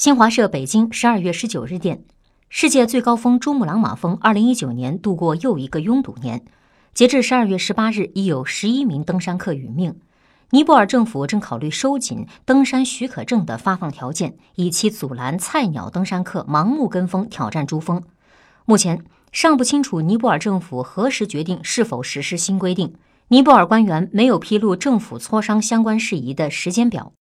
新华社北京十二月十九日电世界最高峰珠穆朗玛峰二零一九年度过又一个拥堵年。截至十二月十八日已有十一名登山客殒命。尼泊尔政府正考虑收紧登山许可证的发放条件以期阻拦菜鸟登山客盲目跟风挑战珠峰。目前尚不清楚尼泊尔政府何时决定是否实施新规定。尼泊尔官员没有披露政府磋商相关事宜的时间表。